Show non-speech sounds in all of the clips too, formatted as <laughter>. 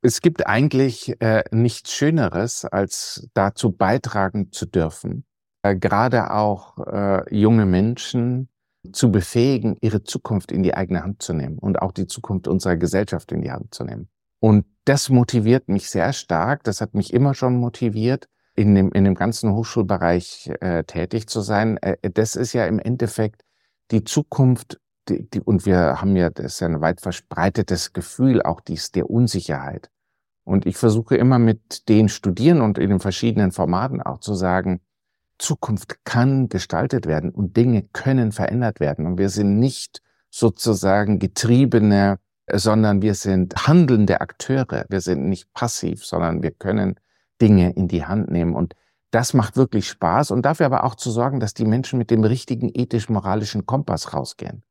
Es gibt eigentlich äh, nichts Schöneres, als dazu beitragen zu dürfen, äh, gerade auch äh, junge Menschen zu befähigen, ihre Zukunft in die eigene Hand zu nehmen und auch die Zukunft unserer Gesellschaft in die Hand zu nehmen. Und das motiviert mich sehr stark. Das hat mich immer schon motiviert, in dem, in dem ganzen Hochschulbereich äh, tätig zu sein. Äh, das ist ja im Endeffekt die Zukunft, die, die, und wir haben ja, das ist ja ein weit verbreitetes Gefühl auch dies der Unsicherheit. Und ich versuche immer mit den Studierenden und in den verschiedenen Formaten auch zu sagen, Zukunft kann gestaltet werden und Dinge können verändert werden. Und wir sind nicht sozusagen getriebene, sondern wir sind handelnde Akteure. Wir sind nicht passiv, sondern wir können Dinge in die Hand nehmen. Und das macht wirklich Spaß und dafür aber auch zu sorgen, dass die Menschen mit dem richtigen ethisch-moralischen Kompass rausgehen.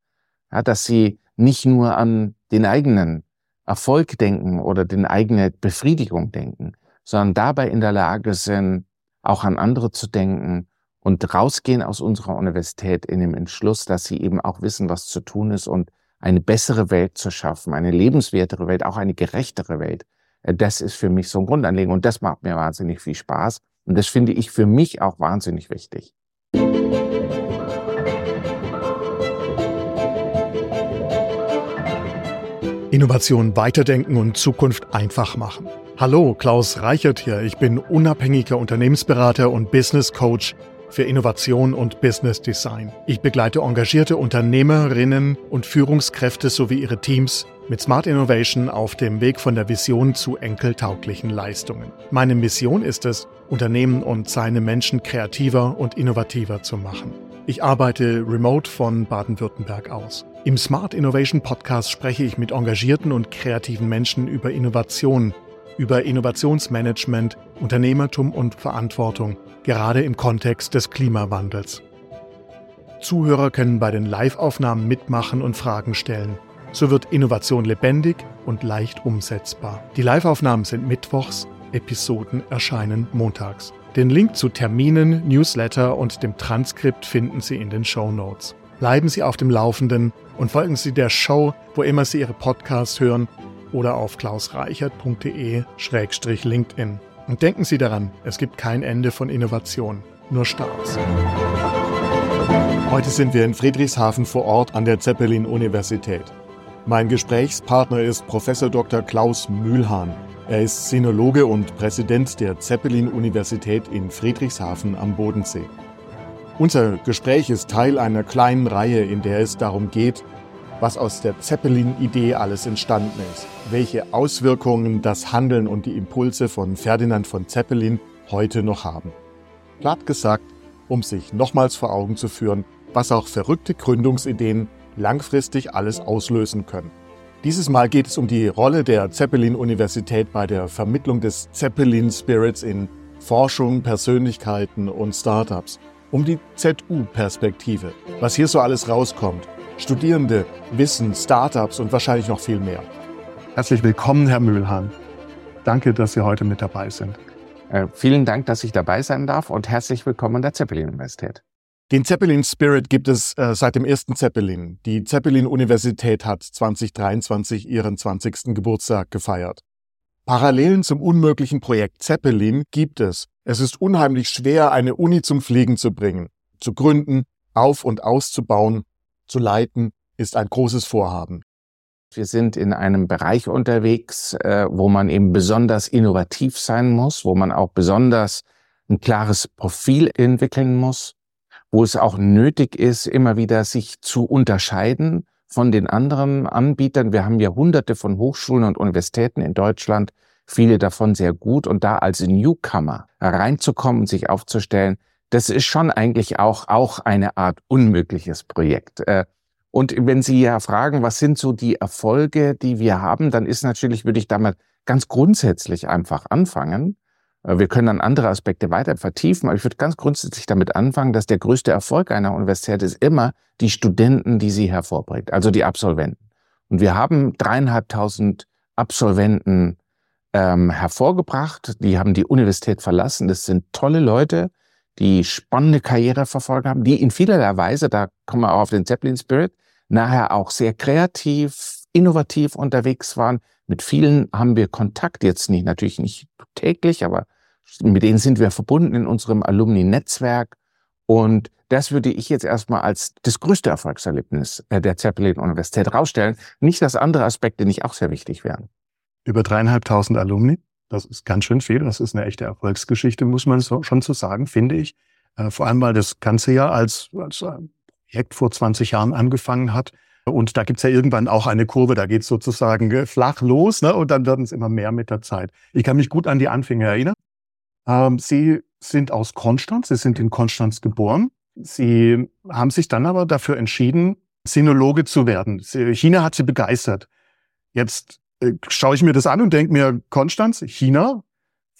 Ja, dass sie nicht nur an den eigenen Erfolg denken oder den eigene Befriedigung denken, sondern dabei in der Lage sind, auch an andere zu denken und rausgehen aus unserer Universität in dem Entschluss, dass sie eben auch wissen, was zu tun ist und eine bessere Welt zu schaffen, eine lebenswertere Welt, auch eine gerechtere Welt. Äh, das ist für mich so ein Grundanliegen und das macht mir wahnsinnig viel Spaß und das finde ich für mich auch wahnsinnig wichtig. Innovation weiterdenken und Zukunft einfach machen. Hallo, Klaus Reichert hier. Ich bin unabhängiger Unternehmensberater und Business Coach für Innovation und Business Design. Ich begleite engagierte Unternehmerinnen und Führungskräfte sowie ihre Teams mit Smart Innovation auf dem Weg von der Vision zu enkeltauglichen Leistungen. Meine Mission ist es, Unternehmen und seine Menschen kreativer und innovativer zu machen. Ich arbeite remote von Baden-Württemberg aus. Im Smart Innovation Podcast spreche ich mit engagierten und kreativen Menschen über Innovation über Innovationsmanagement, Unternehmertum und Verantwortung, gerade im Kontext des Klimawandels. Zuhörer können bei den Live-Aufnahmen mitmachen und Fragen stellen. So wird Innovation lebendig und leicht umsetzbar. Die Live-Aufnahmen sind mittwochs, Episoden erscheinen montags. Den Link zu Terminen, Newsletter und dem Transkript finden Sie in den Show Notes. Bleiben Sie auf dem Laufenden und folgen Sie der Show, wo immer Sie Ihre Podcasts hören oder auf klausreichert.de-linkedin. Und denken Sie daran, es gibt kein Ende von Innovation, nur Starts. Heute sind wir in Friedrichshafen vor Ort an der Zeppelin-Universität. Mein Gesprächspartner ist Professor Dr. Klaus Mühlhahn. Er ist Sinologe und Präsident der Zeppelin-Universität in Friedrichshafen am Bodensee. Unser Gespräch ist Teil einer kleinen Reihe, in der es darum geht, was aus der Zeppelin-Idee alles entstanden ist, welche Auswirkungen das Handeln und die Impulse von Ferdinand von Zeppelin heute noch haben. Platt gesagt, um sich nochmals vor Augen zu führen, was auch verrückte Gründungsideen langfristig alles auslösen können. Dieses Mal geht es um die Rolle der Zeppelin-Universität bei der Vermittlung des Zeppelin-Spirits in Forschung, Persönlichkeiten und Startups. Um die ZU-Perspektive, was hier so alles rauskommt Studierende, Wissen, Startups und wahrscheinlich noch viel mehr. Herzlich willkommen, Herr Mühlhahn. Danke, dass Sie heute mit dabei sind. Äh, vielen Dank, dass ich dabei sein darf und herzlich willkommen an der Zeppelin-Universität. Den Zeppelin Spirit gibt es äh, seit dem ersten Zeppelin. Die Zeppelin-Universität hat 2023 ihren 20. Geburtstag gefeiert. Parallelen zum unmöglichen Projekt Zeppelin gibt es. Es ist unheimlich schwer, eine Uni zum Fliegen zu bringen, zu gründen, auf- und auszubauen zu leiten, ist ein großes Vorhaben. Wir sind in einem Bereich unterwegs, äh, wo man eben besonders innovativ sein muss, wo man auch besonders ein klares Profil entwickeln muss, wo es auch nötig ist, immer wieder sich zu unterscheiden von den anderen Anbietern. Wir haben ja hunderte von Hochschulen und Universitäten in Deutschland, viele davon sehr gut. Und da als Newcomer reinzukommen, sich aufzustellen, das ist schon eigentlich auch, auch eine Art unmögliches Projekt. Äh, und wenn Sie ja fragen, was sind so die Erfolge, die wir haben, dann ist natürlich, würde ich damit ganz grundsätzlich einfach anfangen. Äh, wir können dann andere Aspekte weiter vertiefen, aber ich würde ganz grundsätzlich damit anfangen, dass der größte Erfolg einer Universität ist immer die Studenten, die sie hervorbringt, also die Absolventen. Und wir haben dreieinhalbtausend Absolventen ähm, hervorgebracht, die haben die Universität verlassen. Das sind tolle Leute, die spannende Karriere verfolgt haben, die in vielerlei Weise, da kommen wir auch auf den Zeppelin Spirit, nachher auch sehr kreativ, innovativ unterwegs waren, Mit vielen haben wir Kontakt, jetzt nicht, natürlich nicht täglich, aber mit denen sind wir verbunden in unserem Alumni-Netzwerk. Und das würde ich jetzt erstmal als das größte Erfolgserlebnis äh, der Zeppelin-Universität rausstellen. Nicht, dass andere Aspekte nicht auch sehr wichtig wären. Über dreieinhalbtausend Alumni, das ist ganz schön viel. Das ist eine echte Erfolgsgeschichte, muss man so, schon so sagen, finde ich. Äh, vor allem, weil das Ganze ja als, als Projekt vor 20 Jahren angefangen hat. Und da gibt's ja irgendwann auch eine Kurve, da geht's sozusagen äh, flach los ne? und dann werden es immer mehr mit der Zeit. Ich kann mich gut an die Anfänge erinnern. Ähm, Sie sind aus Konstanz, Sie sind in Konstanz geboren. Sie haben sich dann aber dafür entschieden, Sinologe zu werden. China hat Sie begeistert. Jetzt äh, schaue ich mir das an und denke mir, Konstanz, China,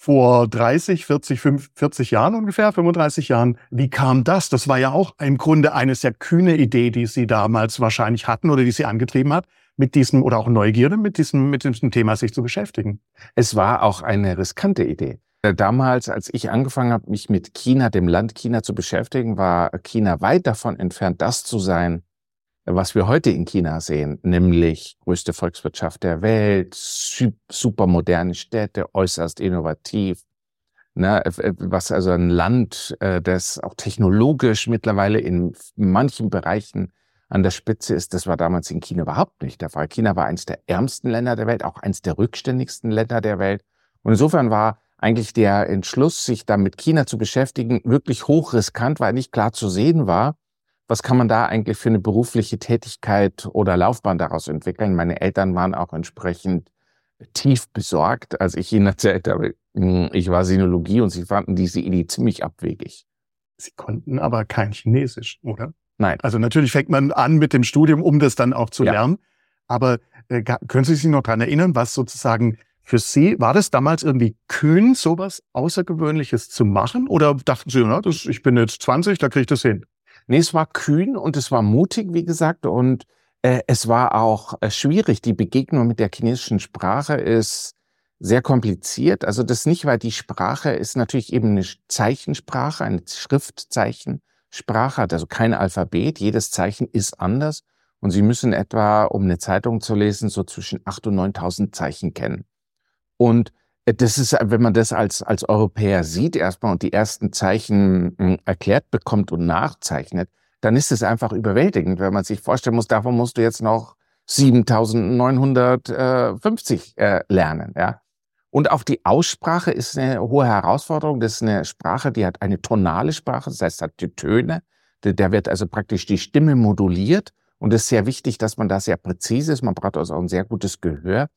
vor 30, 40, 40 Jahren ungefähr, 35 Jahren. Wie kam das? Das war ja auch im Grunde eine sehr kühne Idee, die Sie damals wahrscheinlich hatten oder die Sie angetrieben hat, mit diesem oder auch Neugierde, mit diesem, mit diesem Thema sich zu beschäftigen. Es war auch eine riskante Idee. Äh, damals, als ich angefangen habe, mich mit China, dem Land China zu beschäftigen, war China weit davon entfernt, das zu sein, was wir heute in China sehen, nämlich größte Volkswirtschaft der Welt, super moderne Städte, äußerst innovativ, ne, was also ein Land, äh, das auch technologisch mittlerweile in manchen Bereichen an der Spitze ist, das war damals in China überhaupt nicht der Fall. China war eines der ärmsten Länder der Welt, auch eines der rückständigsten Länder der Welt. Und insofern war eigentlich der Entschluss, sich da mit China zu beschäftigen, wirklich hochriskant, weil nicht klar zu sehen war, was kann man da eigentlich für eine berufliche Tätigkeit oder Laufbahn daraus entwickeln? Meine Eltern waren auch entsprechend tief besorgt, als ich ihnen erzählt habe, hm, ich war Sinologie und sie fanden diese Idee ziemlich abwegig. Sie konnten aber kein Chinesisch, oder? Nein. Also natürlich fängt man an mit dem Studium, um das dann auch zu ja. lernen. Aber äh, können Sie sich noch dran erinnern, was sozusagen für Sie, war das damals irgendwie kühn, sowas Außergewöhnliches zu machen? Oder dachten Sie, na, das, ich bin jetzt 20, da kriege ich das hin? Nee, es war kühn und es war mutig, wie gesagt, und äh, es war auch äh, schwierig. Die Begegnung mit der chinesischen Sprache ist sehr kompliziert. Also das nicht, weil die Sprache ist natürlich eben eine Zeichensprache, eine Schriftzeichensprache, hat also kein Alphabet. Jedes Zeichen ist anders. Und Sie müssen etwa, um eine Zeitung zu lesen, so zwischen 8.000 und 9.000 Zeichen kennen. Und äh, das ist, wenn man das als, als Europäer sieht erstmal und die ersten Zeichen hm, erklärt bekommt und nachzeichnet, dann ist es einfach überwältigend, wenn man sich vorstellen muss, davon musst du jetzt noch 7950 äh, lernen, ja. Und auch die Aussprache ist eine hohe Herausforderung. Das ist eine Sprache, die hat eine tonale Sprache, das heißt, hat die Töne. Der wird also praktisch die Stimme moduliert. Und es ist sehr wichtig, dass man da sehr präzise ist. Man braucht also auch ein sehr gutes Gehör.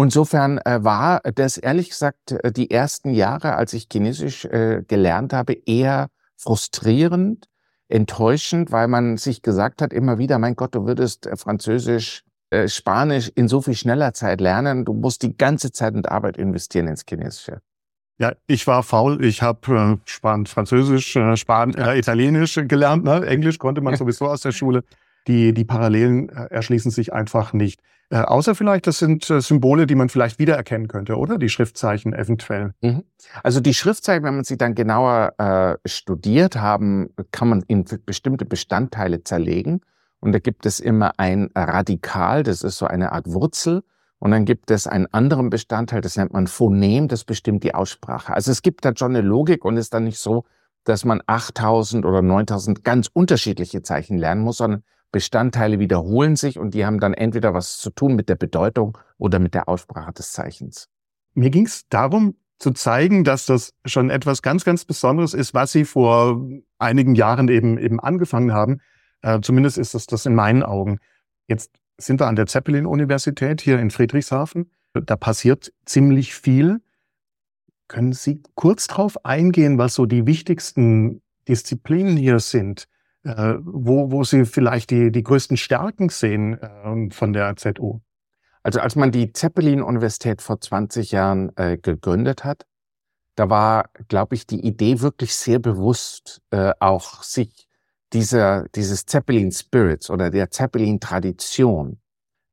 Insofern äh, war das ehrlich gesagt äh, die ersten Jahre, als ich Chinesisch äh, gelernt habe, eher frustrierend, enttäuschend, weil man sich gesagt hat immer wieder, mein Gott, du würdest Französisch, Spanisch in so viel schneller Zeit lernen, du musst die ganze Zeit und Arbeit investieren ins Chinesische. Ja, ich war faul. Ich habe äh, Span Französisch, äh, Span äh, Italienisch gelernt. Ne? Englisch konnte man sowieso aus der Schule. Die, die Parallelen äh, erschließen sich einfach nicht. Äh, außer vielleicht, das sind äh, Symbole, die man vielleicht wiedererkennen könnte, oder? Die Schriftzeichen eventuell. Mhm. Also die Schriftzeichen, wenn man sie dann genauer äh, studiert haben, kann man in bestimmte Bestandteile zerlegen. Und da gibt es immer ein Radikal, das ist so eine Art Wurzel. Und dann gibt es einen anderen Bestandteil, das nennt man Phonem, das bestimmt die Aussprache. Also es gibt da schon eine Logik und ist dann nicht so, dass man 8000 oder 9000 ganz unterschiedliche Zeichen lernen muss, sondern Bestandteile wiederholen sich und die haben dann entweder was zu tun mit der Bedeutung oder mit der Aussprache des Zeichens. Mir ging es darum, zu zeigen, dass das schon etwas ganz, ganz Besonderes ist, was Sie vor einigen Jahren eben, eben angefangen haben. Äh, zumindest ist das das in meinen Augen. Jetzt sind wir an der Zeppelin-Universität hier in Friedrichshafen. Da passiert ziemlich viel. Können Sie kurz darauf eingehen, was so die wichtigsten Disziplinen hier sind? Äh, wo, wo Sie vielleicht die, die größten Stärken sehen äh, von der ZU? Also als man die Zeppelin-Universität vor 20 Jahren äh, gegründet hat, da war, glaube ich, die Idee wirklich sehr bewusst, äh, auch sich dieser, dieses Zeppelin-Spirits oder der Zeppelin-Tradition,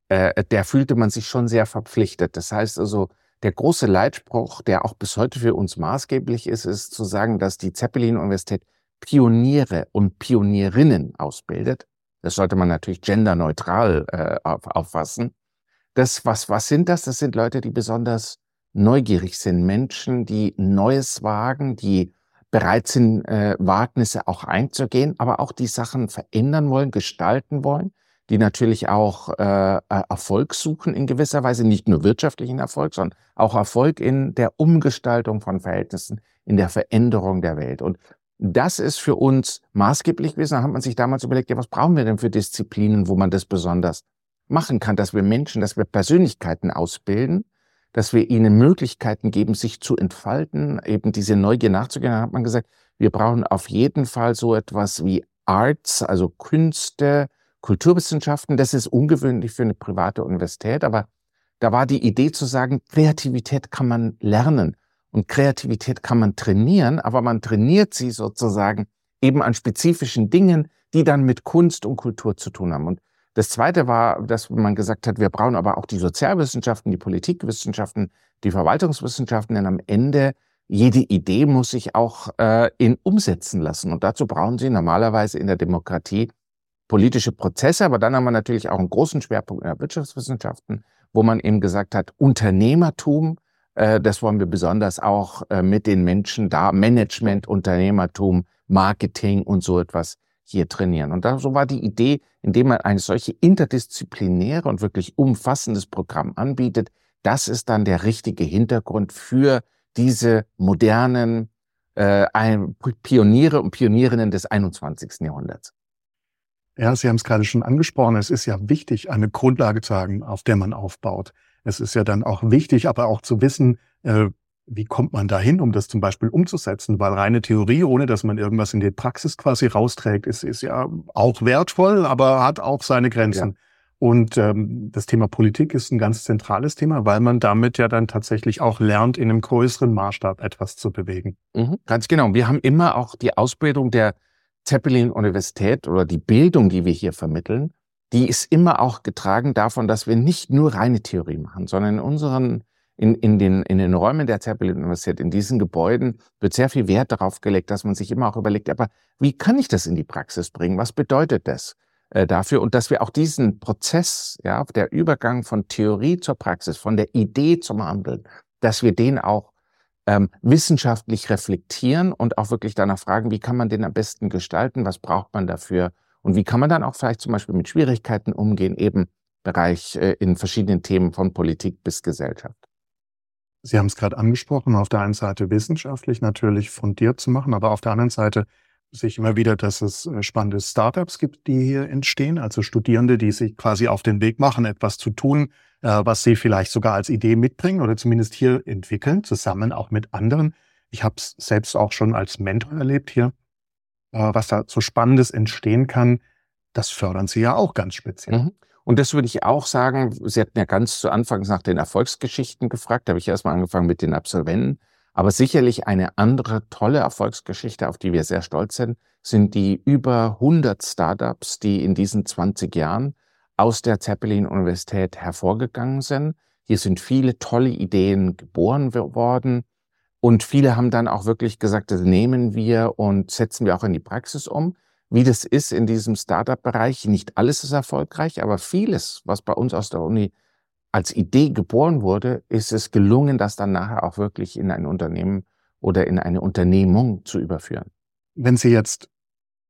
äh, der fühlte man sich schon sehr verpflichtet. Das heißt also, der große Leitspruch, der auch bis heute für uns maßgeblich ist, ist zu sagen, dass die Zeppelin-Universität Pioniere und Pionierinnen ausbildet, das sollte man natürlich genderneutral äh, auffassen, das, was, was sind das? Das sind Leute, die besonders neugierig sind, Menschen, die Neues wagen, die bereit sind, äh, Wagnisse auch einzugehen, aber auch die Sachen verändern wollen, gestalten wollen, die natürlich auch äh, Erfolg suchen in gewisser Weise, nicht nur wirtschaftlichen Erfolg, sondern auch Erfolg in der Umgestaltung von Verhältnissen, in der Veränderung der Welt. Und das ist für uns maßgeblich gewesen. Da hat man sich damals überlegt, ja, was brauchen wir denn für Disziplinen, wo man das besonders machen kann, dass wir Menschen, dass wir Persönlichkeiten ausbilden, dass wir ihnen Möglichkeiten geben, sich zu entfalten, eben diese Neugier nachzugehen. Dann hat man gesagt, wir brauchen auf jeden Fall so etwas wie Arts, also Künste, Kulturwissenschaften. Das ist ungewöhnlich für eine private Universität, aber da war die Idee zu sagen, Kreativität kann man lernen und Kreativität kann man trainieren, aber man trainiert sie sozusagen eben an spezifischen Dingen, die dann mit Kunst und Kultur zu tun haben. Und das Zweite war, dass man gesagt hat, wir brauchen aber auch die Sozialwissenschaften, die Politikwissenschaften, die Verwaltungswissenschaften, denn am Ende jede Idee muss sich auch äh, in umsetzen lassen. Und dazu brauchen Sie normalerweise in der Demokratie politische Prozesse, aber dann haben wir natürlich auch einen großen Schwerpunkt in der Wirtschaftswissenschaften, wo man eben gesagt hat, Unternehmertum, das wollen wir besonders auch äh, mit den Menschen da, Management, Unternehmertum, Marketing und so etwas hier trainieren. Und da, so war die Idee, indem man eine solche interdisziplinäre und wirklich umfassendes Programm anbietet, das ist dann der richtige Hintergrund für diese modernen äh, Pioniere und Pionierinnen des 21. Jahrhunderts. Ja, Sie haben es gerade schon angesprochen. Es ist ja wichtig, eine Grundlage zu haben, auf der man aufbaut. Es ist ja dann auch wichtig, aber auch zu wissen, äh, wie kommt man dahin, um das zum Beispiel umzusetzen? Weil reine Theorie, ohne dass man irgendwas in die Praxis quasi rausträgt, ist, ist ja auch wertvoll, aber hat auch seine Grenzen. Ja. Und ähm, das Thema Politik ist ein ganz zentrales Thema, weil man damit ja dann tatsächlich auch lernt, in einem größeren Maßstab etwas zu bewegen. Mhm, ganz genau. Wir haben immer auch die Ausbildung der Zeppelin-Universität oder die Bildung, die wir hier vermitteln, die ist immer auch getragen davon, dass wir nicht nur reine Theorie machen, sondern in unseren in, in, den, in den Räumen der Zeppelin-Universität, in diesen Gebäuden, wird sehr viel Wert darauf gelegt, dass man sich immer auch überlegt, aber wie kann ich das in die Praxis bringen? Was bedeutet das äh, dafür? Und dass wir auch diesen Prozess, ja, der Übergang von Theorie zur Praxis, von der Idee zum Handeln, dass wir den auch ähm, wissenschaftlich reflektieren und auch wirklich danach fragen, wie kann man den am besten gestalten? Was braucht man dafür? Und wie kann man dann auch vielleicht zum Beispiel mit Schwierigkeiten umgehen, eben Bereich äh, in verschiedenen Themen von Politik bis Gesellschaft? Sie haben es gerade angesprochen, auf der einen Seite wissenschaftlich natürlich fundiert zu machen, aber auf der anderen Seite sehe ich immer wieder, dass es äh, spannende Startups gibt, die hier entstehen, also Studierende, die sich quasi auf den Weg machen, etwas zu tun, äh, was sie vielleicht sogar als Idee mitbringen oder zumindest hier entwickeln, zusammen auch mit anderen. Ich habe es selbst auch schon als Mentor erlebt hier, was da so Spannendes entstehen kann. Das fördern Sie ja auch ganz speziell. Mhm. Und das würde ich auch sagen, Sie hatten ja ganz zu Anfangs nach den Erfolgsgeschichten gefragt, da habe ich erstmal angefangen mit den Absolventen. Aber sicherlich eine andere tolle Erfolgsgeschichte, auf die wir sehr stolz sind, sind die über 100 Startups, die in diesen 20 Jahren aus der Zeppelin-Universität hervorgegangen sind. Hier sind viele tolle Ideen geboren worden. Und viele haben dann auch wirklich gesagt, das nehmen wir und setzen wir auch in die Praxis um wie das ist in diesem Startup-Bereich. Nicht alles ist erfolgreich, aber vieles, was bei uns aus der Uni als Idee geboren wurde, ist es gelungen, das dann nachher auch wirklich in ein Unternehmen oder in eine Unternehmung zu überführen. Wenn Sie jetzt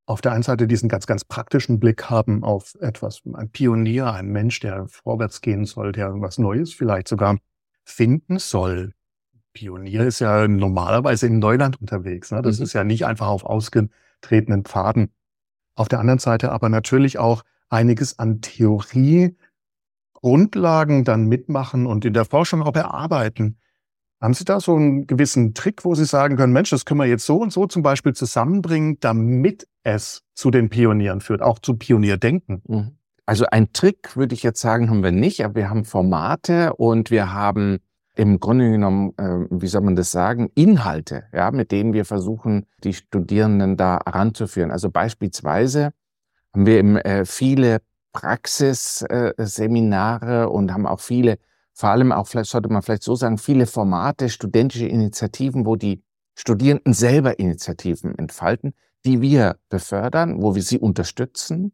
auf der einen Seite diesen ganz, ganz praktischen Blick haben auf etwas, ein Pionier, ein Mensch, der vorwärts gehen soll, der was Neues vielleicht sogar finden soll. Pionier ist ja normalerweise in Neuland unterwegs. Ne? Das mhm. ist ja nicht einfach auf ausgetretenen Pfaden auf der anderen Seite aber natürlich auch einiges an Theorie, Grundlagen dann mitmachen und in der Forschung auch erarbeiten. Haben Sie da so einen gewissen Trick, wo Sie sagen können, Mensch, das können wir jetzt so und so zum Beispiel zusammenbringen, damit es zu den Pionieren führt, auch zu Pionierdenken? Mhm. Also ein Trick würde ich jetzt sagen, haben wir nicht, aber wir haben Formate und wir haben im Grunde genommen, äh, wie soll man das sagen, Inhalte, ja, mit denen wir versuchen, die Studierenden da heranzuführen. Also beispielsweise haben wir eben äh, viele Praxisseminare äh, und haben auch viele, vor allem auch, vielleicht sollte man vielleicht so sagen, viele Formate, studentische Initiativen, wo die Studierenden selber Initiativen entfalten, die wir befördern, wo wir sie unterstützen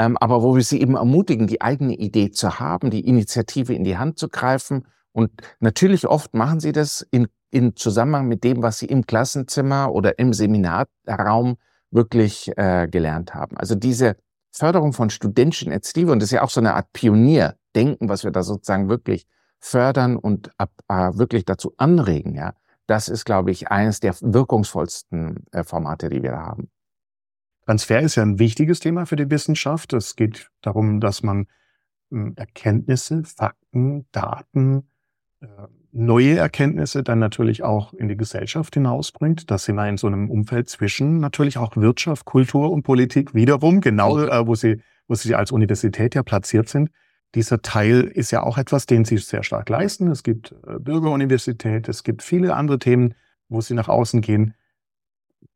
ähm, aber wo wir sie eben ermutigen, die eigene Idee zu haben, die Initiative in die Hand zu greifen. Und natürlich oft machen sie das in, in Zusammenhang mit dem, was sie im Klassenzimmer oder im Seminarraum wirklich äh, gelernt haben. Also diese Förderung von studentischen Initiative, und das ist ja auch so eine Art Pionierdenken, was wir da sozusagen wirklich fördern und ab, äh, wirklich dazu anregen, ja, das ist, glaube ich, eines der wirkungsvollsten äh, Formate, die wir da haben. Transfer ist ja ein wichtiges Thema für die Wissenschaft. Es geht darum, dass man äh, Erkenntnisse, Fakten, Daten, neue Erkenntnisse dann natürlich auch in die Gesellschaft hinausbringt. Das sind wir in so einem Umfeld zwischen natürlich auch Wirtschaft, Kultur und Politik wiederum, genau äh, wo sie, wo sie als Universität ja platziert sind. Dieser Teil ist ja auch etwas, den sie sehr stark leisten. Es gibt äh, Bürgeruniversität, es gibt viele andere Themen, wo sie nach außen gehen.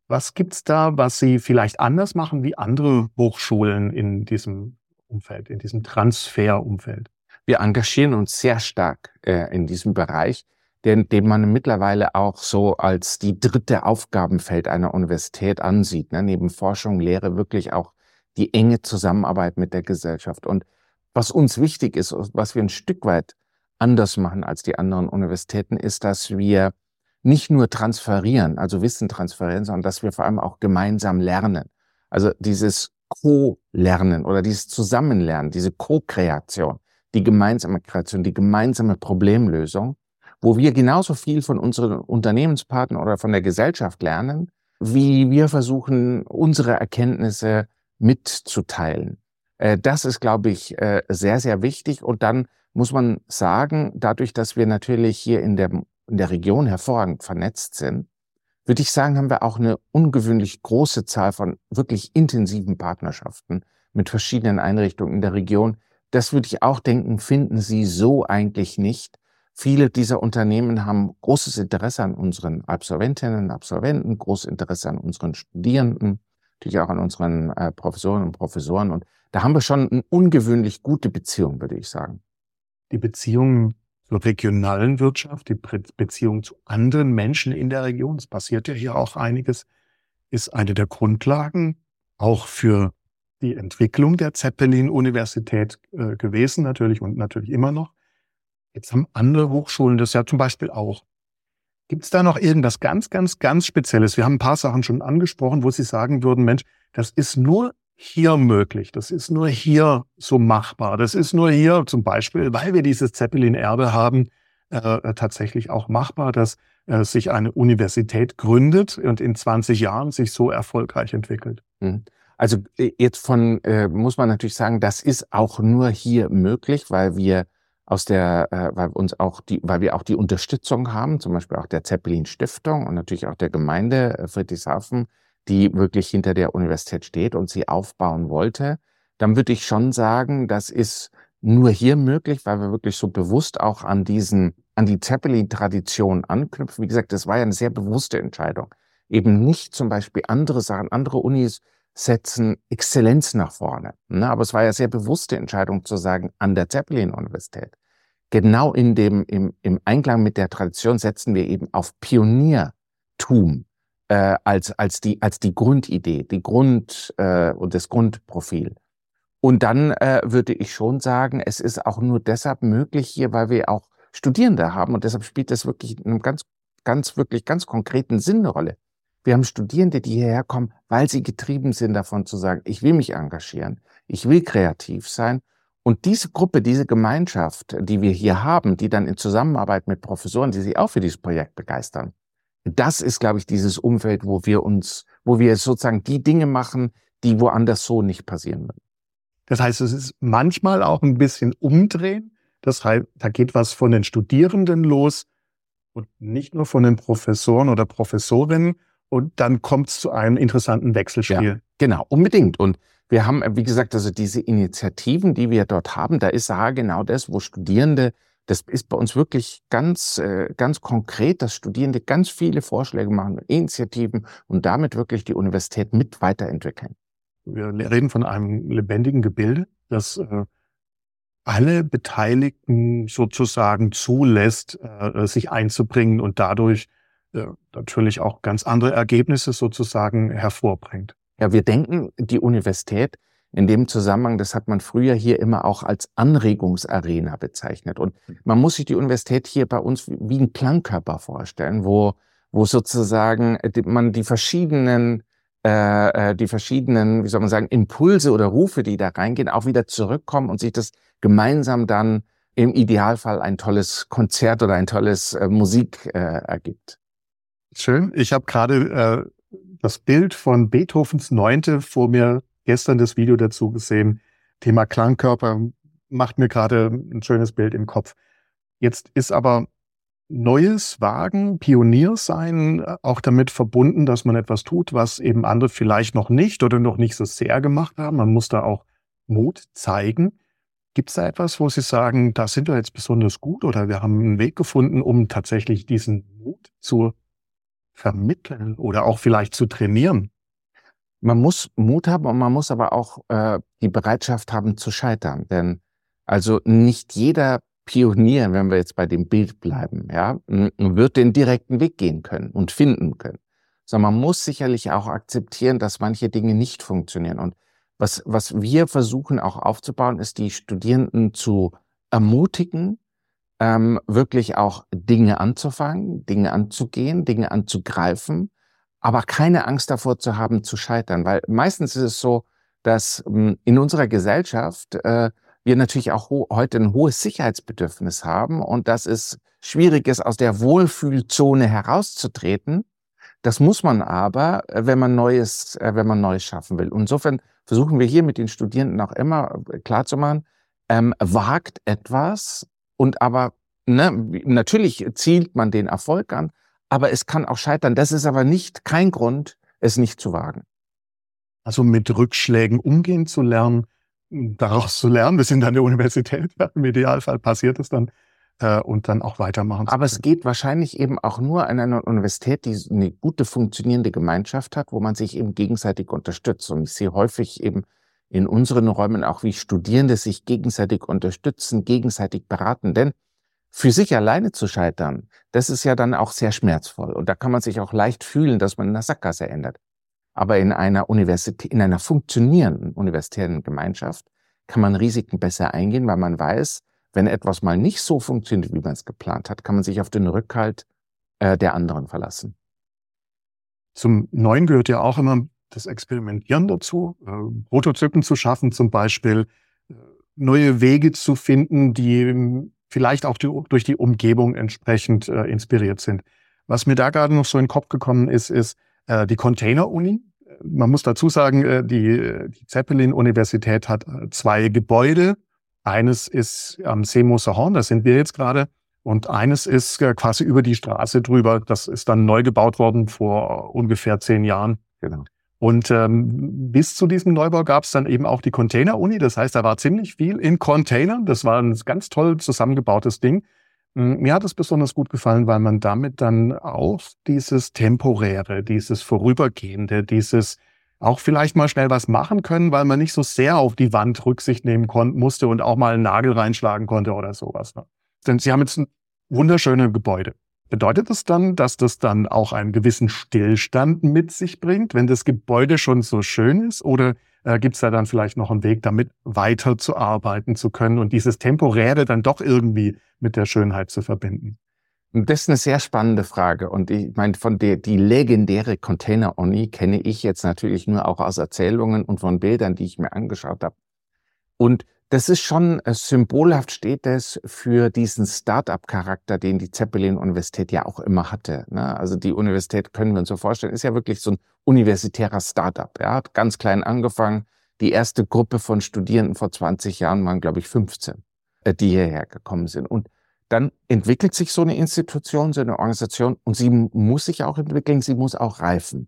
Was gibt's da, was Sie vielleicht anders machen wie andere Hochschulen in diesem Umfeld, in diesem Transferumfeld? Wir engagieren uns sehr stark äh, in diesem Bereich, den, den man mittlerweile auch so als die dritte Aufgabenfeld einer Universität ansieht. Ne? Neben Forschung, Lehre wirklich auch die enge Zusammenarbeit mit der Gesellschaft. Und was uns wichtig ist, was wir ein Stück weit anders machen als die anderen Universitäten, ist, dass wir nicht nur transferieren, also Wissen transferieren, sondern dass wir vor allem auch gemeinsam lernen. Also dieses Co-Lernen oder dieses Zusammenlernen, diese Co-Kreation, die gemeinsame Kreation, die gemeinsame Problemlösung, wo wir genauso viel von unseren Unternehmenspartnern oder von der Gesellschaft lernen, wie wir versuchen, unsere Erkenntnisse mitzuteilen. Äh, das ist, glaube ich, äh, sehr, sehr wichtig. Und dann muss man sagen, dadurch, dass wir natürlich hier in der in der Region hervorragend vernetzt sind, würde ich sagen, haben wir auch eine ungewöhnlich große Zahl von wirklich intensiven Partnerschaften mit verschiedenen Einrichtungen in der Region. Das würde ich auch denken, finden Sie so eigentlich nicht. Viele dieser Unternehmen haben großes Interesse an unseren Absolventinnen und Absolventen, großes Interesse an unseren Studierenden, natürlich auch an unseren äh, Professoren und Professoren. Und da haben wir schon eine ungewöhnlich gute Beziehung, würde ich sagen. Die Beziehungen zur regionalen Wirtschaft, die Beziehung zu anderen Menschen in der Region, es passiert ja hier auch einiges, ist eine der Grundlagen auch für die Entwicklung der Zeppelin-Universität äh, gewesen, natürlich und natürlich immer noch. Jetzt haben andere Hochschulen das ja zum Beispiel auch. Gibt es da noch irgendwas ganz, ganz, ganz Spezielles? Wir haben ein paar Sachen schon angesprochen, wo Sie sagen würden, Mensch, das ist nur hier möglich. Das ist nur hier so machbar. Das ist nur hier zum Beispiel, weil wir dieses Zeppelin-Erbe haben, äh, tatsächlich auch machbar, dass äh, sich eine Universität gründet und in 20 Jahren sich so erfolgreich entwickelt. Mhm. Also äh, jetzt von, äh, muss man natürlich sagen, das ist auch nur hier möglich, weil wir aus der, äh, weil uns auch die, weil wir auch die Unterstützung haben, zum Beispiel auch der Zeppelin Stiftung und natürlich auch der Gemeinde äh, Friedrichshafen, die wirklich hinter der Universität steht und sie aufbauen wollte, dann würde ich schon sagen, das ist nur hier möglich, weil wir wirklich so bewusst auch an diesen, an die Zeppelin-Tradition anknüpfen. Wie gesagt, das war ja eine sehr bewusste Entscheidung. Eben nicht zum Beispiel andere Sachen, andere Unis setzen Exzellenz nach vorne. Ne? Aber es war ja sehr bewusste Entscheidung zu sagen, an der Zeppelin-Universität. Genau in dem, im, im Einklang mit der Tradition setzen wir eben auf Pioniertum äh, als, als, die, als die Grundidee, die Grund äh, und das Grundprofil. Und dann äh, würde ich schon sagen, es ist auch nur deshalb möglich hier, weil wir auch Studierende haben und deshalb spielt das wirklich in einem ganz, ganz, wirklich ganz konkreten Sinn eine Rolle. Wir haben Studierende, die hierher kommen, weil sie getrieben sind davon zu sagen, ich will mich engagieren, ich will kreativ sein. Und diese Gruppe, diese Gemeinschaft, die wir hier haben, die dann in Zusammenarbeit mit Professoren, die sich auch für dieses Projekt begeistern, das ist, glaube ich, dieses Umfeld, wo wir uns, wo wir sozusagen die Dinge machen, die woanders so nicht passieren würden. Das heißt, es ist manchmal auch ein bisschen umdrehen. Das heißt, da geht was von den Studierenden los und nicht nur von den Professoren oder Professorinnen. Und dann kommt es zu einem interessanten Wechselspiel. Ja, genau, unbedingt. Und wir haben, wie gesagt, also diese Initiativen, die wir dort haben, da ist ja genau das, wo Studierende das ist bei uns wirklich ganz, äh, ganz konkret, dass Studierende ganz viele Vorschläge machen, Initiativen und damit wirklich die Universität mit weiterentwickeln. Wir reden von einem lebendigen Gebilde, das äh, alle Beteiligten sozusagen zulässt, äh, sich einzubringen und dadurch natürlich auch ganz andere Ergebnisse sozusagen hervorbringt. Ja, wir denken die Universität in dem Zusammenhang, das hat man früher hier immer auch als Anregungsarena bezeichnet. Und man muss sich die Universität hier bei uns wie ein Klangkörper vorstellen, wo, wo sozusagen man die verschiedenen äh, äh, die verschiedenen, wie soll man sagen, Impulse oder Rufe, die da reingehen, auch wieder zurückkommen und sich das gemeinsam dann im Idealfall ein tolles Konzert oder ein tolles äh, Musik äh, ergibt. Schön. Ich habe gerade äh, das Bild von Beethovens Neunte vor mir gestern das Video dazu gesehen. Thema Klangkörper macht mir gerade ein schönes Bild im Kopf. Jetzt ist aber Neues wagen, Pionier sein, auch damit verbunden, dass man etwas tut, was eben andere vielleicht noch nicht oder noch nicht so sehr gemacht haben. Man muss da auch Mut zeigen. Gibt es da etwas, wo Sie sagen, da sind wir jetzt besonders gut oder wir haben einen Weg gefunden, um tatsächlich diesen Mut zu vermitteln oder auch vielleicht zu trainieren? Man muss Mut haben und man muss aber auch äh, die Bereitschaft haben zu scheitern. Denn also nicht jeder Pionier, wenn wir jetzt bei dem Bild bleiben, ja, wird den direkten Weg gehen können und finden können. Sondern man muss sicherlich auch akzeptieren, dass manche Dinge nicht funktionieren. Und was, was wir versuchen auch aufzubauen, ist die Studierenden zu ermutigen, ähm, wirklich auch Dinge anzufangen, Dinge anzugehen, Dinge anzugreifen, aber keine Angst davor zu haben, zu scheitern. Weil meistens ist es so, dass ähm, in unserer Gesellschaft äh, wir natürlich auch heute ein hohes Sicherheitsbedürfnis haben und dass es schwierig ist, aus der Wohlfühlzone herauszutreten. Das muss man aber, äh, wenn man Neues, äh, wenn man Neues schaffen will. Und insofern versuchen wir hier mit den Studierenden auch immer äh, klarzumachen, ähm, wagt etwas und aber ne, natürlich zielt man den Erfolg an, aber es kann auch scheitern. Das ist aber nicht kein Grund, es nicht zu wagen. Also mit Rückschlägen umgehen zu lernen, daraus zu lernen. Wir sind an der Universität. <laughs> Im Idealfall passiert es dann äh, und dann auch weitermachen. Aber es geht wahrscheinlich eben auch nur an einer Universität, die eine gute funktionierende Gemeinschaft hat, wo man sich eben gegenseitig unterstützt. Und ich sehe häufig eben in unseren Räumen auch, wie Studierende sich gegenseitig unterstützen, gegenseitig beraten. Denn für sich alleine zu scheitern, das ist ja dann auch sehr schmerzvoll. Und da kann man sich auch leicht fühlen, dass man in der Sackgasse ändert. Aber in einer Universität, in einer funktionierenden universitären Gemeinschaft kann man Risiken besser eingehen, weil man weiß, wenn etwas mal nicht so funktioniert, wie man es geplant hat, kann man sich auf den Rückhalt äh, der anderen verlassen. Zum Neuen gehört ja auch immer das Experimentieren dazu, äh, Prototypen zu schaffen zum Beispiel, äh, neue Wege zu finden, die vielleicht auch die, durch die Umgebung entsprechend äh, inspiriert sind. Was mir da gerade noch so in den Kopf gekommen ist, ist, äh, die Container-Uni. Man muss dazu sagen, äh, die, die Zeppelin-Universität hat äh, zwei Gebäude. Eines ist am See Horn, da sind wir jetzt gerade. Und eines ist quasi über die Straße drüber. Das ist dann neu gebaut worden vor ungefähr zehn Jahren. Genau. Und ähm, bis zu diesem Neubau gab es dann eben auch die Container-Uni. Das heißt, da war ziemlich viel in Containern. Das war ein ganz toll zusammengebautes Ding. Mir hat es besonders gut gefallen, weil man damit dann auch dieses Temporäre, dieses Vorübergehende, dieses auch vielleicht mal schnell was machen können, weil man nicht so sehr auf die Wand Rücksicht nehmen konnte, musste und auch mal einen Nagel reinschlagen konnte oder sowas. Ne? Denn sie haben jetzt ein wunderschönes Gebäude. Bedeutet das dann, dass das dann auch einen gewissen Stillstand mit sich bringt, wenn das Gebäude schon so schön ist? Oder äh, gibt es da dann vielleicht noch einen Weg, damit weiter zu arbeiten zu können und dieses Temporäre dann doch irgendwie mit der Schönheit zu verbinden? Das ist eine sehr spannende Frage. Und ich meine, von der, die legendäre Container-Oni kenne ich jetzt natürlich nur auch aus Erzählungen und von Bildern, die ich mir angeschaut habe. Und das ist schon äh, symbolhaft steht es für diesen Start-up-Charakter, den die Zeppelin-Universität ja auch immer hatte. Ne? Also die Universität können wir uns so vorstellen, ist ja wirklich so ein universitärer Start-up. Ja? Hat ganz klein angefangen. Die erste Gruppe von Studierenden vor 20 Jahren waren, glaube ich, 15, äh, die hierher gekommen sind. Und dann entwickelt sich so eine Institution, so eine Organisation und sie muss sich auch entwickeln, sie muss auch reifen.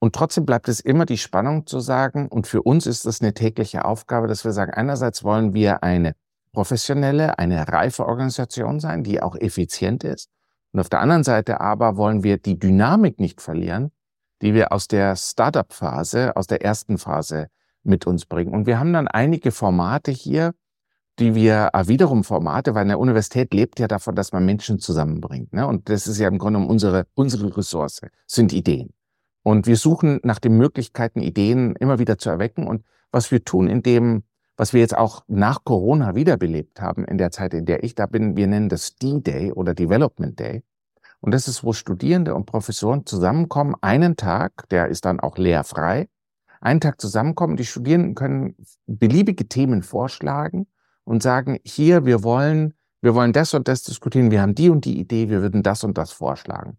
Und trotzdem bleibt es immer die Spannung zu sagen, und für uns ist das eine tägliche Aufgabe, dass wir sagen, einerseits wollen wir eine professionelle, eine reife Organisation sein, die auch effizient ist. Und auf der anderen Seite aber wollen wir die Dynamik nicht verlieren, die wir aus der Startup-Phase, aus der ersten Phase mit uns bringen. Und wir haben dann einige Formate hier, die wir äh, wiederum Formate, weil eine Universität lebt ja davon, dass man Menschen zusammenbringt. Ne? Und das ist ja im Grunde unsere, unsere Ressource, sind Ideen. Und wir suchen nach den Möglichkeiten, Ideen immer wieder zu erwecken. Und was wir tun, in dem, was wir jetzt auch nach Corona wiederbelebt haben, in der Zeit, in der ich da bin, wir nennen das D-Day oder Development Day. Und das ist, wo Studierende und Professoren zusammenkommen, einen Tag, der ist dann auch lehrfrei, einen Tag zusammenkommen. Die Studierenden können beliebige Themen vorschlagen und sagen, hier, wir wollen, wir wollen das und das diskutieren, wir haben die und die Idee, wir würden das und das vorschlagen.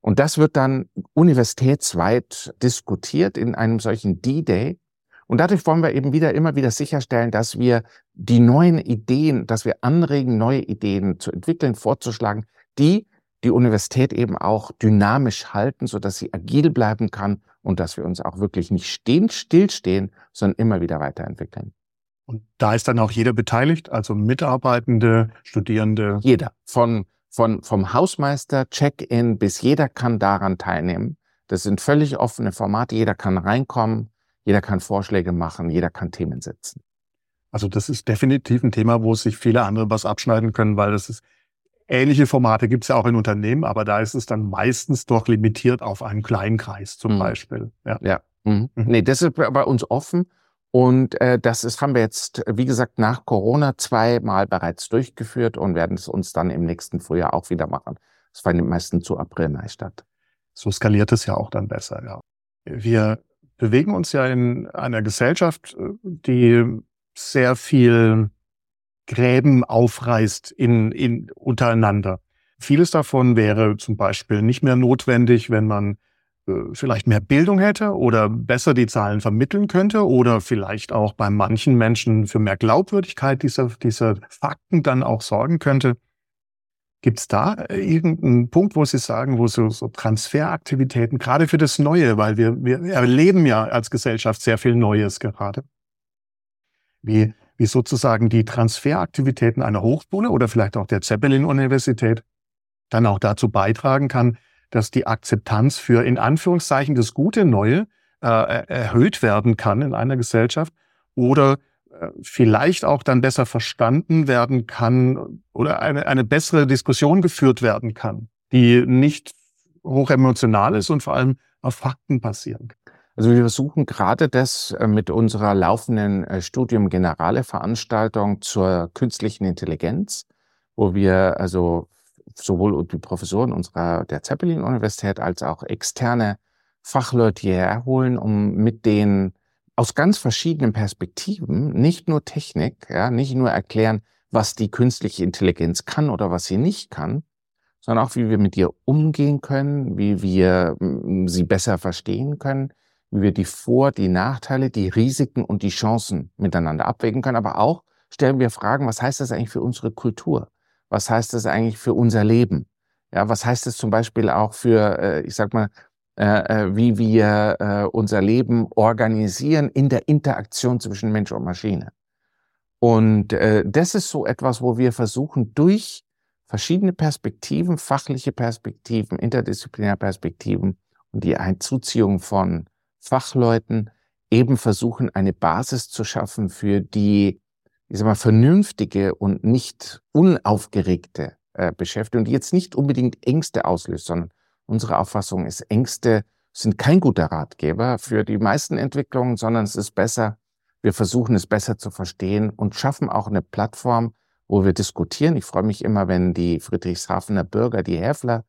Und das wird dann universitätsweit diskutiert in einem solchen D-Day. Und dadurch wollen wir eben wieder, immer wieder sicherstellen, dass wir die neuen Ideen, dass wir anregen, neue Ideen zu entwickeln, vorzuschlagen, die die Universität eben auch dynamisch halten, so dass sie agil bleiben kann und dass wir uns auch wirklich nicht stehen, stillstehen, sondern immer wieder weiterentwickeln. Und da ist dann auch jeder beteiligt, also Mitarbeitende, Studierende. Jeder. Von, von, vom Hausmeister, Check-in bis jeder kann daran teilnehmen. Das sind völlig offene Formate. Jeder kann reinkommen. Jeder kann Vorschläge machen. Jeder kann Themen setzen. Also das ist definitiv ein Thema, wo sich viele andere was abschneiden können, weil das ist Ähnliche Formate gibt es ja auch in Unternehmen, aber da ist es dann meistens doch limitiert auf einen kleinen Kreis zum mhm. Beispiel. Ja. ja. Mhm. Mhm. Nee, das ist bei uns offen. Und äh, das ist, haben wir jetzt, wie gesagt, nach Corona zweimal bereits durchgeführt und werden es uns dann im nächsten Frühjahr auch wieder machen. Das findet meistens zu April Mai statt. So skaliert es ja auch dann besser, ja. Wir bewegen uns ja in einer Gesellschaft, die sehr viel Gräben aufreißt in, in untereinander. Vieles davon wäre zum Beispiel nicht mehr notwendig, wenn man vielleicht mehr Bildung hätte oder besser die Zahlen vermitteln könnte oder vielleicht auch bei manchen Menschen für mehr Glaubwürdigkeit dieser, dieser Fakten dann auch sorgen könnte. Gibt es da äh, irgendeinen Punkt, wo Sie sagen, wo so, so Transferaktivitäten, gerade für das Neue, weil wir, wir erleben ja als Gesellschaft sehr viel Neues gerade. Wie, wie sozusagen die Transferaktivitäten einer Hochschule oder vielleicht auch der Zeppelin-Universität dann auch dazu beitragen kann, dass die Akzeptanz für in Anführungszeichen das gute Neue äh, erhöht werden kann in einer Gesellschaft oder äh, vielleicht auch dann besser verstanden werden kann oder eine, eine bessere Diskussion geführt werden kann, die nicht hochemotional ist und vor allem auf Fakten basieren kann. Also wir versuchen gerade das äh, mit unserer laufenden äh, Studium Generale Veranstaltung zur künstlichen Intelligenz, wo wir also sowohl die Professoren unserer der Zeppelin Universität als auch externe Fachleute hierher holen, um mit denen aus ganz verschiedenen Perspektiven, nicht nur Technik, ja, nicht nur erklären, was die künstliche Intelligenz kann oder was sie nicht kann, sondern auch, wie wir mit ihr umgehen können, wie wir sie besser verstehen können, wie wir die Vor-, die Nachteile, die Risiken und die Chancen miteinander abwägen können. Aber auch stellen wir Fragen, was heißt das eigentlich für unsere Kultur? Was heißt das eigentlich für unser Leben? Ja, was heißt das zum Beispiel auch für, äh, ich sag mal, äh, äh, wie wir unser Leben organisieren in der Interaktion zwischen Mensch und Maschine? Und das ist so etwas, wo wir versuchen, durch verschiedene Perspektiven, fachliche Perspektiven, interdisziplinäre Perspektiven und die Einzuziehung von Fachleuten eben versuchen, eine Basis zu schaffen für die, ich sag mal, vernünftige und nicht unaufgeregte äh, Beschäftigung, die jetzt nicht unbedingt Ängste auslöst, sondern unsere Auffassung ist, Ängste sind kein guter Ratgeber für die meisten Entwicklungen, sondern es ist besser, wir versuchen es besser zu verstehen und schaffen auch eine Plattform, wo wir diskutieren. Ich freue mich immer, wenn die Friedrichshafener Bürger, die Häfler,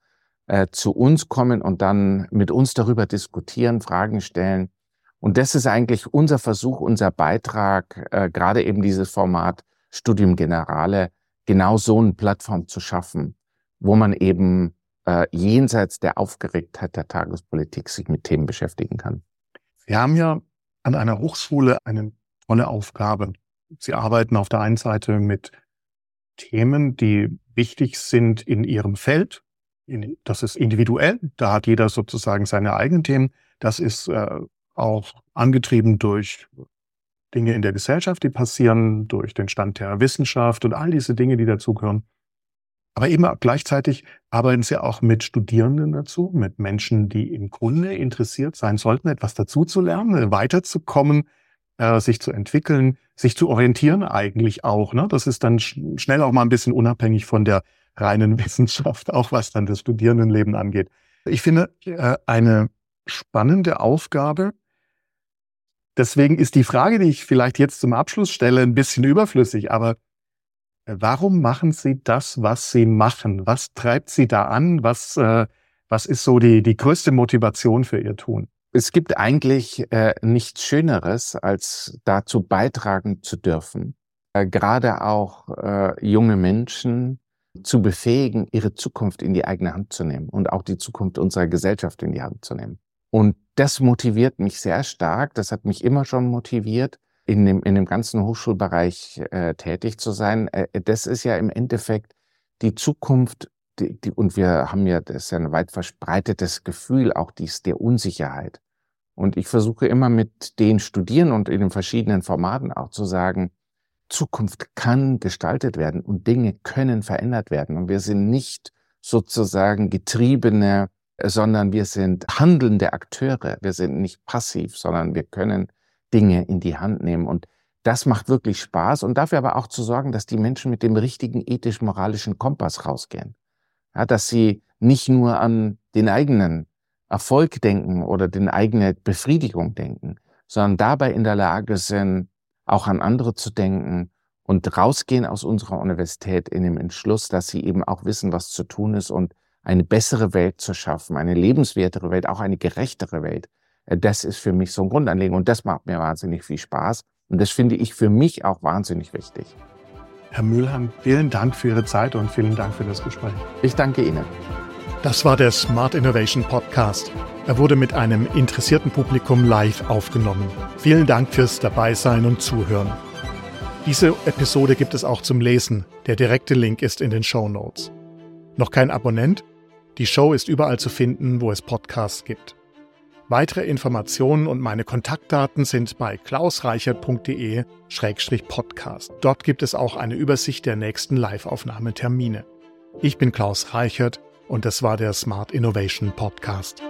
äh, zu uns kommen und dann mit uns darüber diskutieren, Fragen stellen. Und das ist eigentlich unser Versuch, unser Beitrag, äh, gerade eben dieses Format Studium Generale, genau so eine Plattform zu schaffen, wo man eben äh, jenseits der Aufgeregtheit der Tagespolitik sich mit Themen beschäftigen kann. Wir haben ja an einer Hochschule eine tolle Aufgabe. Sie arbeiten auf der einen Seite mit Themen, die wichtig sind in Ihrem Feld, das ist individuell, da hat jeder sozusagen seine eigenen Themen. Das ist äh, auch angetrieben durch Dinge in der Gesellschaft, die passieren, durch den Stand der Wissenschaft und all diese Dinge, die dazugehören. Aber eben gleichzeitig arbeiten sie auch mit Studierenden dazu, mit Menschen, die im Grunde interessiert sein sollten, etwas dazu zu lernen, weiterzukommen, äh, sich zu entwickeln, sich zu orientieren eigentlich auch. Ne? Das ist dann sch schnell auch mal ein bisschen unabhängig von der reinen <laughs> Wissenschaft, auch was dann das Studierendenleben angeht. Ich finde äh, eine spannende Aufgabe, Deswegen ist die Frage, die ich vielleicht jetzt zum Abschluss stelle, ein bisschen überflüssig. Aber äh, warum machen Sie das, was Sie machen? Was treibt Sie da an? Was, äh, was ist so die, die größte Motivation für Ihr Tun? Es gibt eigentlich äh, nichts Schöneres, als dazu beitragen zu dürfen, äh, gerade auch äh, junge Menschen zu befähigen, ihre Zukunft in die eigene Hand zu nehmen und auch die Zukunft unserer Gesellschaft in die Hand zu nehmen. Und das motiviert mich sehr stark. Das hat mich immer schon motiviert, in dem, in dem ganzen Hochschulbereich äh, tätig zu sein. Äh, das ist ja im Endeffekt die Zukunft, die, die, und wir haben ja, das ist ja ein weit verbreitetes Gefühl auch dies der Unsicherheit. Und ich versuche immer mit den Studierenden und in den verschiedenen Formaten auch zu sagen, Zukunft kann gestaltet werden und Dinge können verändert werden. Und wir sind nicht sozusagen getriebene, sondern wir sind handelnde Akteure. Wir sind nicht passiv, sondern wir können Dinge in die Hand nehmen. Und das macht wirklich Spaß und dafür aber auch zu sorgen, dass die Menschen mit dem richtigen ethisch-moralischen Kompass rausgehen. Ja, dass sie nicht nur an den eigenen Erfolg denken oder den eigene Befriedigung denken, sondern dabei in der Lage sind, auch an andere zu denken und rausgehen aus unserer Universität in dem Entschluss, dass sie eben auch wissen, was zu tun ist und eine bessere Welt zu schaffen, eine lebenswertere Welt, auch eine gerechtere Welt. Äh, das ist für mich so ein Grundanliegen und das macht mir wahnsinnig viel Spaß und das finde ich für mich auch wahnsinnig wichtig. Herr Mühlheim, vielen Dank für Ihre Zeit und vielen Dank für das Gespräch. Ich danke Ihnen. Das war der Smart Innovation Podcast. Er wurde mit einem interessierten Publikum live aufgenommen. Vielen Dank fürs Dabeisein und Zuhören. Diese Episode gibt es auch zum Lesen. Der direkte Link ist in den Show Notes. Noch kein Abonnent? Die Show ist überall zu finden, wo es Podcasts gibt. Weitere Informationen und meine Kontaktdaten sind bei klausreichert.de-podcast. Dort gibt es auch eine Übersicht der nächsten Live-Aufnahmetermine. Ich bin Klaus Reichert und das war der Smart Innovation Podcast.